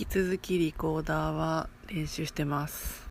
引き続きリコーダーは練習してます。